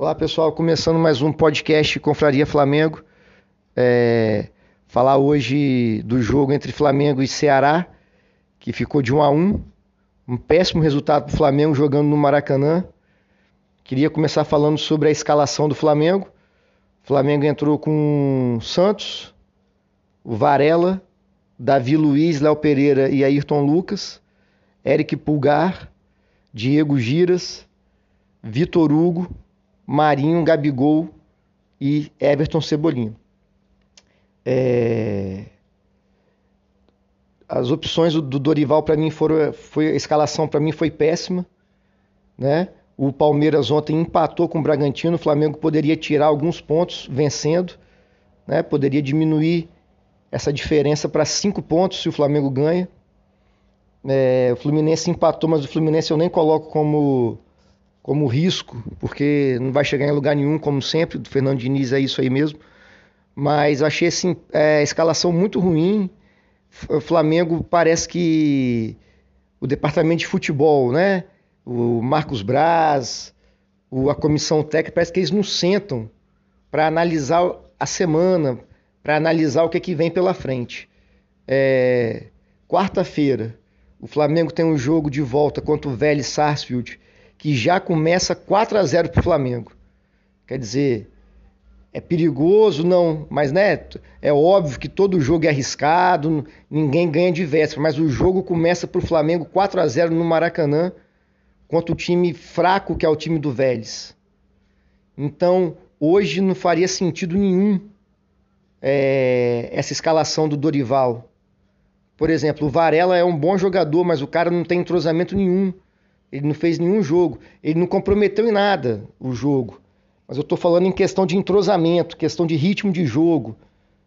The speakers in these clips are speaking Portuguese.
Olá pessoal, começando mais um podcast Confraria Flamengo. É, falar hoje do jogo entre Flamengo e Ceará, que ficou de 1 a 1 um péssimo resultado para o Flamengo jogando no Maracanã. Queria começar falando sobre a escalação do Flamengo. O Flamengo entrou com Santos, Varela, Davi Luiz, Léo Pereira e Ayrton Lucas, Eric Pulgar, Diego Giras, Vitor Hugo, Marinho, Gabigol e Everton Cebolinha. É... As opções do Dorival para mim foram, foi a escalação para mim foi péssima, né? O Palmeiras ontem empatou com o Bragantino, o Flamengo poderia tirar alguns pontos vencendo, né? Poderia diminuir essa diferença para cinco pontos se o Flamengo ganha. É, o Fluminense empatou, mas o Fluminense eu nem coloco como como risco, porque não vai chegar em lugar nenhum, como sempre, do Fernando Diniz é isso aí mesmo. Mas achei assim, é, a escalação muito ruim. O Flamengo parece que o departamento de futebol, né? O Marcos Braz, a comissão técnica, parece que eles não sentam para analisar a semana, para analisar o que, é que vem pela frente. É, Quarta-feira, o Flamengo tem um jogo de volta contra o Vélez Sarsfield que já começa 4 a 0 para o Flamengo. Quer dizer, é perigoso, não, mas né, é óbvio que todo jogo é arriscado, ninguém ganha de véspera, mas o jogo começa para o Flamengo 4 a 0 no Maracanã contra o time fraco que é o time do Vélez. Então, hoje não faria sentido nenhum é, essa escalação do Dorival. Por exemplo, o Varela é um bom jogador, mas o cara não tem entrosamento nenhum. Ele não fez nenhum jogo. Ele não comprometeu em nada o jogo. Mas eu estou falando em questão de entrosamento, questão de ritmo de jogo.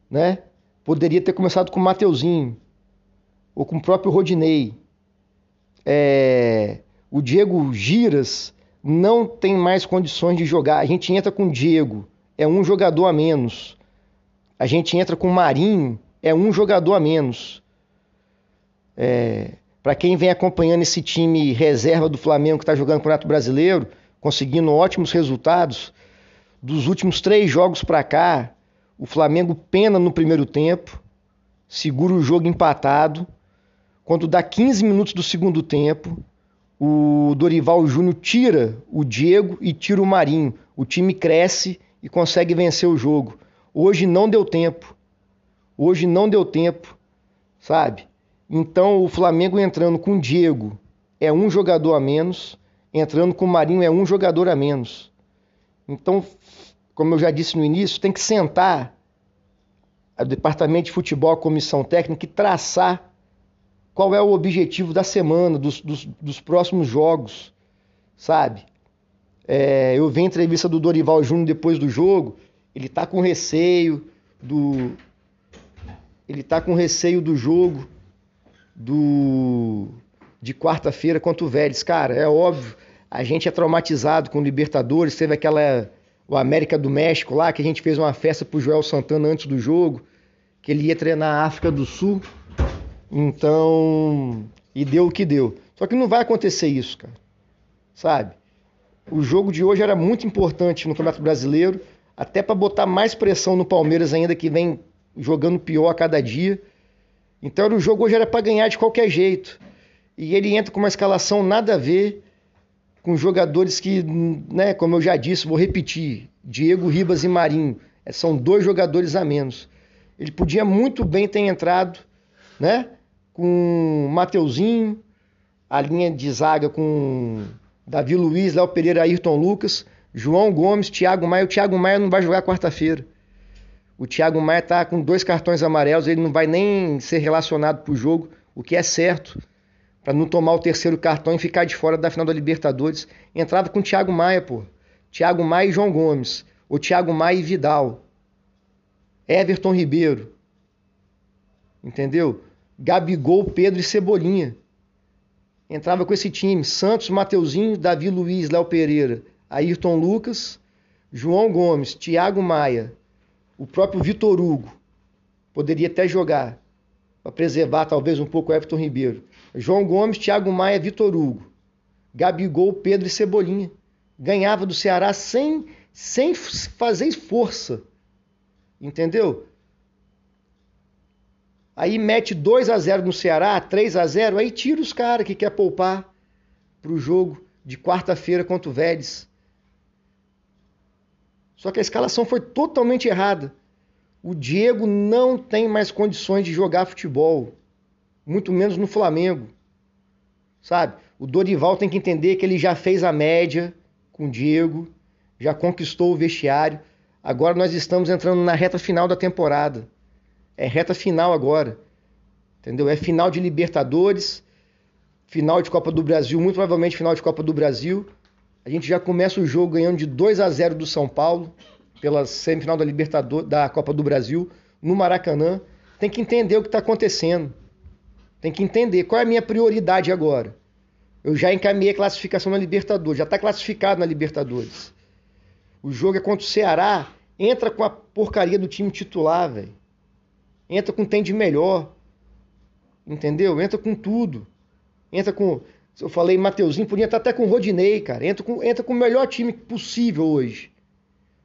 Né? Poderia ter começado com o Mateuzinho. Ou com o próprio Rodinei. É... O Diego Giras não tem mais condições de jogar. A gente entra com o Diego. É um jogador a menos. A gente entra com o Marinho. É um jogador a menos. É... Para quem vem acompanhando esse time reserva do Flamengo que está jogando o Campeonato Brasileiro, conseguindo ótimos resultados, dos últimos três jogos para cá, o Flamengo pena no primeiro tempo, segura o jogo empatado. Quando dá 15 minutos do segundo tempo, o Dorival Júnior tira o Diego e tira o Marinho. O time cresce e consegue vencer o jogo. Hoje não deu tempo. Hoje não deu tempo, sabe? Então o Flamengo entrando com o Diego é um jogador a menos, entrando com o Marinho é um jogador a menos. Então, como eu já disse no início, tem que sentar o departamento de futebol, a comissão técnica e traçar qual é o objetivo da semana, dos, dos, dos próximos jogos, sabe? É, eu vi a entrevista do Dorival Júnior depois do jogo, ele tá com receio do. Ele tá com receio do jogo do de quarta-feira contra o Vélez. Cara, é óbvio, a gente é traumatizado com o Libertadores, teve aquela o América do México lá, que a gente fez uma festa pro Joel Santana antes do jogo, que ele ia treinar a África do Sul. Então, e deu o que deu. Só que não vai acontecer isso, cara. Sabe? O jogo de hoje era muito importante no Campeonato Brasileiro, até para botar mais pressão no Palmeiras ainda que vem jogando pior a cada dia. Então o jogo hoje era para ganhar de qualquer jeito. E ele entra com uma escalação nada a ver com jogadores que, né, como eu já disse, vou repetir, Diego Ribas e Marinho, é, são dois jogadores a menos. Ele podia muito bem ter entrado, né, com Mateuzinho, a linha de zaga com Davi Luiz, Léo Pereira, Ayrton Lucas, João Gomes, Thiago Maia. O Thiago Maia não vai jogar quarta-feira. O Thiago Maia está com dois cartões amarelos, ele não vai nem ser relacionado para o jogo, o que é certo, para não tomar o terceiro cartão e ficar de fora da final da Libertadores. Entrada com o Thiago Maia, pô. Thiago Maia e João Gomes. O Thiago Maia e Vidal. Everton Ribeiro. Entendeu? Gabigol, Pedro e Cebolinha. Entrava com esse time. Santos, Mateuzinho, Davi Luiz, Léo Pereira, Ayrton Lucas, João Gomes, Thiago Maia, o próprio Vitor Hugo poderia até jogar para preservar talvez um pouco o Everton Ribeiro. João Gomes, Thiago Maia, Vitor Hugo, Gabigol, Pedro e Cebolinha. Ganhava do Ceará sem sem fazer força. Entendeu? Aí mete 2 a 0 no Ceará, 3 a 0, aí tira os caras que quer poupar pro jogo de quarta-feira contra o Vélez. Só que a escalação foi totalmente errada. O Diego não tem mais condições de jogar futebol, muito menos no Flamengo. Sabe? O Dorival tem que entender que ele já fez a média com o Diego, já conquistou o vestiário. Agora nós estamos entrando na reta final da temporada. É reta final agora. Entendeu? É final de Libertadores, final de Copa do Brasil, muito provavelmente final de Copa do Brasil. A gente já começa o jogo ganhando de 2 a 0 do São Paulo pela semifinal da Libertadores, da Copa do Brasil no Maracanã. Tem que entender o que está acontecendo. Tem que entender qual é a minha prioridade agora. Eu já encaminhei a classificação na Libertadores, já está classificado na Libertadores. O jogo é contra o Ceará, entra com a porcaria do time titular, velho. Entra com tem de melhor. Entendeu? Entra com tudo. Entra com. Eu falei Mateuzinho, podia estar até com o Rodinei, cara. Entra com, entra com o melhor time possível hoje.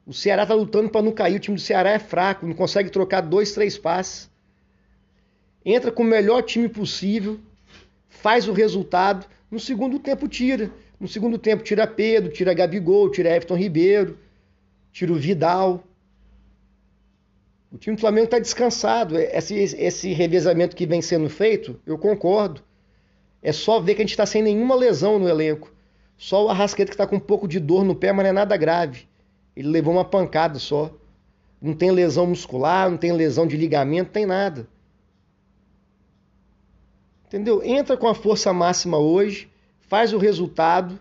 O Ceará tá lutando para não cair. O time do Ceará é fraco, não consegue trocar dois, três passes. Entra com o melhor time possível, faz o resultado. No segundo tempo, tira. No segundo tempo, tira Pedro, tira Gabigol, tira Everton Ribeiro, tira o Vidal. O time do Flamengo está descansado. Esse, esse revezamento que vem sendo feito, eu concordo. É só ver que a gente está sem nenhuma lesão no elenco. Só o Arrasqueta que está com um pouco de dor no pé, mas não é nada grave. Ele levou uma pancada só. Não tem lesão muscular, não tem lesão de ligamento, não tem nada. Entendeu? Entra com a força máxima hoje, faz o resultado,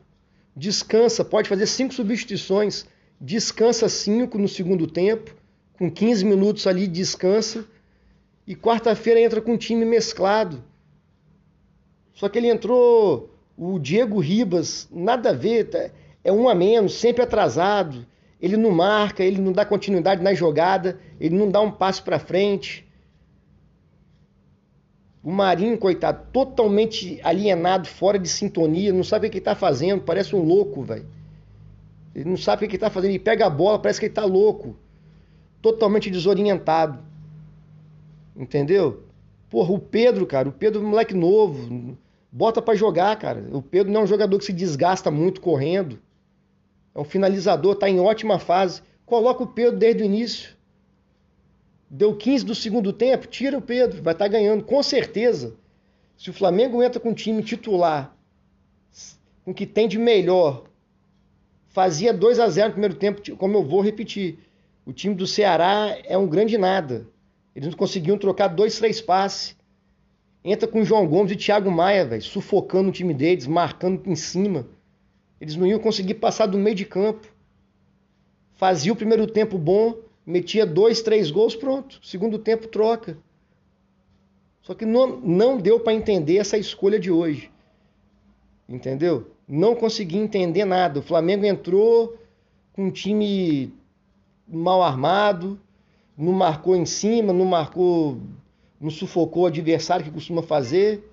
descansa, pode fazer cinco substituições, descansa cinco no segundo tempo, com 15 minutos ali descansa, e quarta-feira entra com um time mesclado. Só que ele entrou o Diego Ribas, nada a ver, tá? é um a menos, sempre atrasado ele não marca, ele não dá continuidade na jogada, ele não dá um passo para frente. O Marinho, coitado, totalmente alienado, fora de sintonia, não sabe o que está fazendo, parece um louco, velho. Ele não sabe o que está fazendo, ele pega a bola, parece que ele está louco. Totalmente desorientado. Entendeu? Porra, o Pedro, cara, o Pedro é moleque novo, bota para jogar, cara. O Pedro não é um jogador que se desgasta muito correndo. É um finalizador, está em ótima fase. Coloca o Pedro desde o início. Deu 15 do segundo tempo, tira o Pedro, vai estar tá ganhando, com certeza. Se o Flamengo entra com um time titular, com o que tem de melhor, fazia 2 a 0 no primeiro tempo, como eu vou repetir. O time do Ceará é um grande nada. Eles não conseguiam trocar dois, três passes. Entra com o João Gomes e Thiago Maia, velho, sufocando o time deles, marcando em cima. Eles não iam conseguir passar do meio de campo. Fazia o primeiro tempo bom, metia dois, três gols, pronto. Segundo tempo, troca. Só que não, não deu para entender essa escolha de hoje. Entendeu? Não consegui entender nada. O Flamengo entrou com um time mal armado, não marcou em cima, não marcou, não sufocou o adversário que costuma fazer.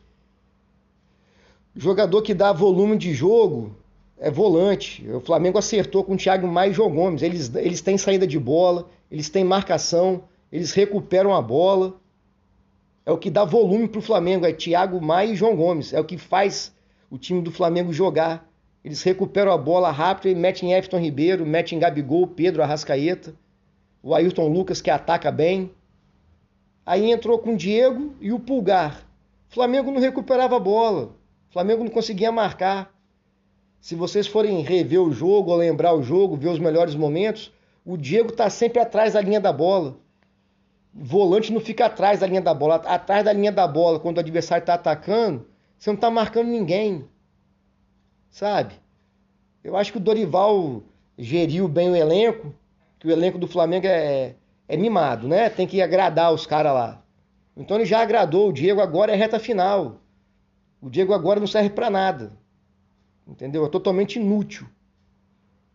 Jogador que dá volume de jogo, é volante. O Flamengo acertou com o Thiago Maia e João Gomes. Eles, eles têm saída de bola, eles têm marcação, eles recuperam a bola. É o que dá volume para o Flamengo, é Thiago Maia e João Gomes. É o que faz o time do Flamengo jogar. Eles recuperam a bola rápido e metem em Everton Ribeiro, metem em Gabigol, Pedro Arrascaeta, o Ayrton Lucas que ataca bem. Aí entrou com o Diego e o Pulgar. O Flamengo não recuperava a bola. O Flamengo não conseguia marcar. Se vocês forem rever o jogo, ou lembrar o jogo, ver os melhores momentos, o Diego está sempre atrás da linha da bola. Volante não fica atrás da linha da bola. Atrás da linha da bola, quando o adversário está atacando, você não está marcando ninguém. Sabe? Eu acho que o Dorival geriu bem o elenco, que o elenco do Flamengo é, é mimado, né? Tem que agradar os caras lá. Então ele já agradou. O Diego agora é reta final. O Diego agora não serve para nada. Entendeu? É totalmente inútil.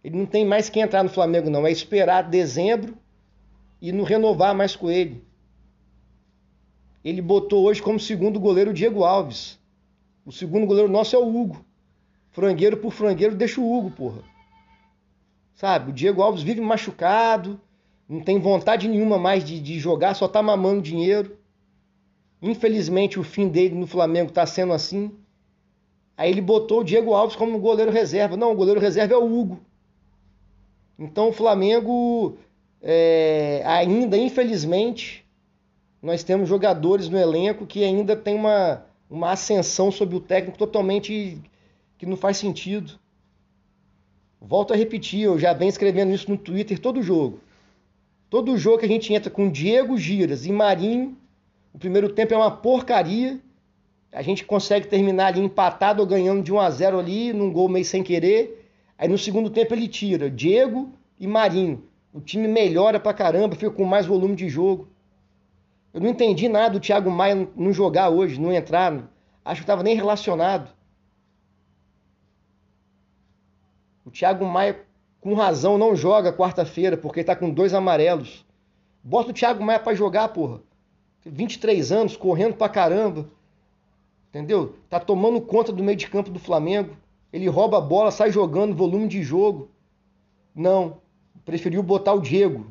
Ele não tem mais que entrar no Flamengo, não. É esperar dezembro e não renovar mais com ele. Ele botou hoje como segundo goleiro o Diego Alves. O segundo goleiro nosso é o Hugo. Frangueiro por frangueiro, deixa o Hugo, porra. Sabe? O Diego Alves vive machucado, não tem vontade nenhuma mais de, de jogar, só tá mamando dinheiro. Infelizmente o fim dele no Flamengo tá sendo assim. Aí ele botou o Diego Alves como goleiro reserva. Não, o goleiro reserva é o Hugo. Então o Flamengo é, ainda, infelizmente, nós temos jogadores no elenco que ainda tem uma, uma ascensão sobre o técnico totalmente que não faz sentido. Volto a repetir, eu já venho escrevendo isso no Twitter todo jogo. Todo jogo que a gente entra com Diego Giras e Marinho, o primeiro tempo é uma porcaria. A gente consegue terminar ali empatado ou ganhando de 1 a 0 ali, num gol meio sem querer. Aí no segundo tempo ele tira Diego e Marinho. O time melhora pra caramba, fica com mais volume de jogo. Eu não entendi nada do Thiago Maia não jogar hoje, não entrar. Acho que estava nem relacionado. O Thiago Maia, com razão, não joga quarta-feira, porque está com dois amarelos. Bota o Thiago Maia para jogar, porra. 23 anos, correndo pra caramba. Entendeu? Tá tomando conta do meio de campo do Flamengo. Ele rouba a bola, sai jogando, volume de jogo. Não. Preferiu botar o Diego.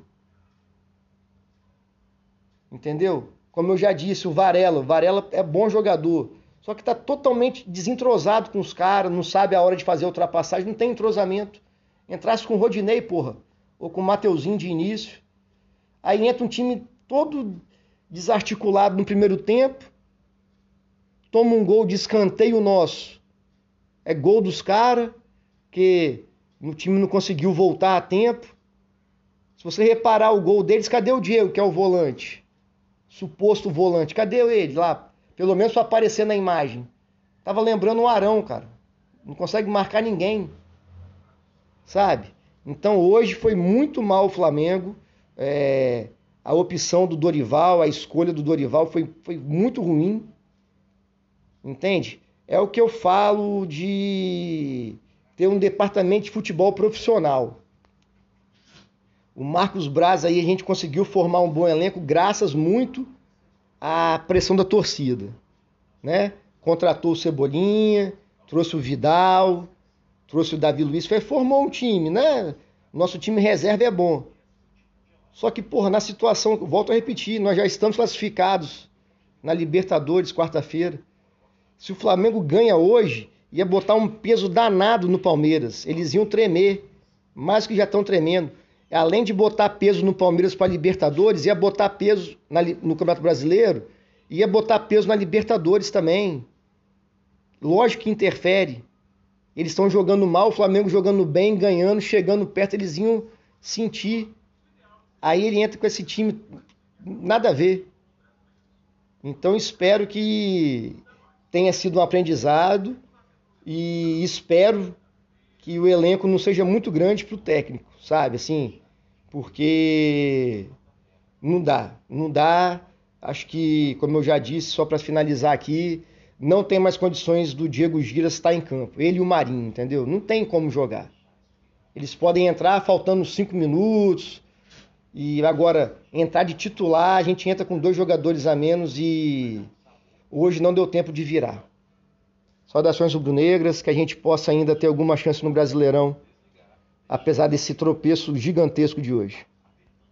Entendeu? Como eu já disse, o Varela. O Varela é bom jogador. Só que tá totalmente desentrosado com os caras, não sabe a hora de fazer a ultrapassagem, não tem entrosamento. Entrasse com o Rodinei, porra, ou com o Mateuzinho de início. Aí entra um time todo desarticulado no primeiro tempo, toma um gol de escanteio nosso. É gol dos caras, que o time não conseguiu voltar a tempo. Se você reparar o gol deles, cadê o Diego, que é o volante? Suposto volante. Cadê ele lá? Pelo menos para aparecer na imagem. Tava lembrando um Arão, cara. Não consegue marcar ninguém. Sabe? Então hoje foi muito mal o Flamengo. É, a opção do Dorival, a escolha do Dorival foi, foi muito ruim. Entende? É o que eu falo de ter um departamento de futebol profissional. O Marcos Braz aí a gente conseguiu formar um bom elenco graças muito a pressão da torcida, né? Contratou o Cebolinha, trouxe o Vidal, trouxe o Davi Luiz, foi, formou um time, né? Nosso time reserva é bom. Só que, porra, na situação, volto a repetir, nós já estamos classificados na Libertadores quarta-feira. Se o Flamengo ganha hoje, ia botar um peso danado no Palmeiras. Eles iam tremer, mais que já estão tremendo além de botar peso no Palmeiras para Libertadores, ia botar peso na, no Campeonato Brasileiro, ia botar peso na Libertadores também. Lógico que interfere. Eles estão jogando mal, o Flamengo jogando bem, ganhando, chegando perto, eles iam sentir. Aí ele entra com esse time, nada a ver. Então espero que tenha sido um aprendizado e espero que o elenco não seja muito grande para o técnico, sabe? Assim, porque não dá, não dá. Acho que, como eu já disse, só para finalizar aqui, não tem mais condições do Diego Giras estar em campo. Ele e o Marinho, entendeu? Não tem como jogar. Eles podem entrar faltando cinco minutos. E agora, entrar de titular, a gente entra com dois jogadores a menos e hoje não deu tempo de virar. Saudações rubro-negras, que a gente possa ainda ter alguma chance no Brasileirão, apesar desse tropeço gigantesco de hoje.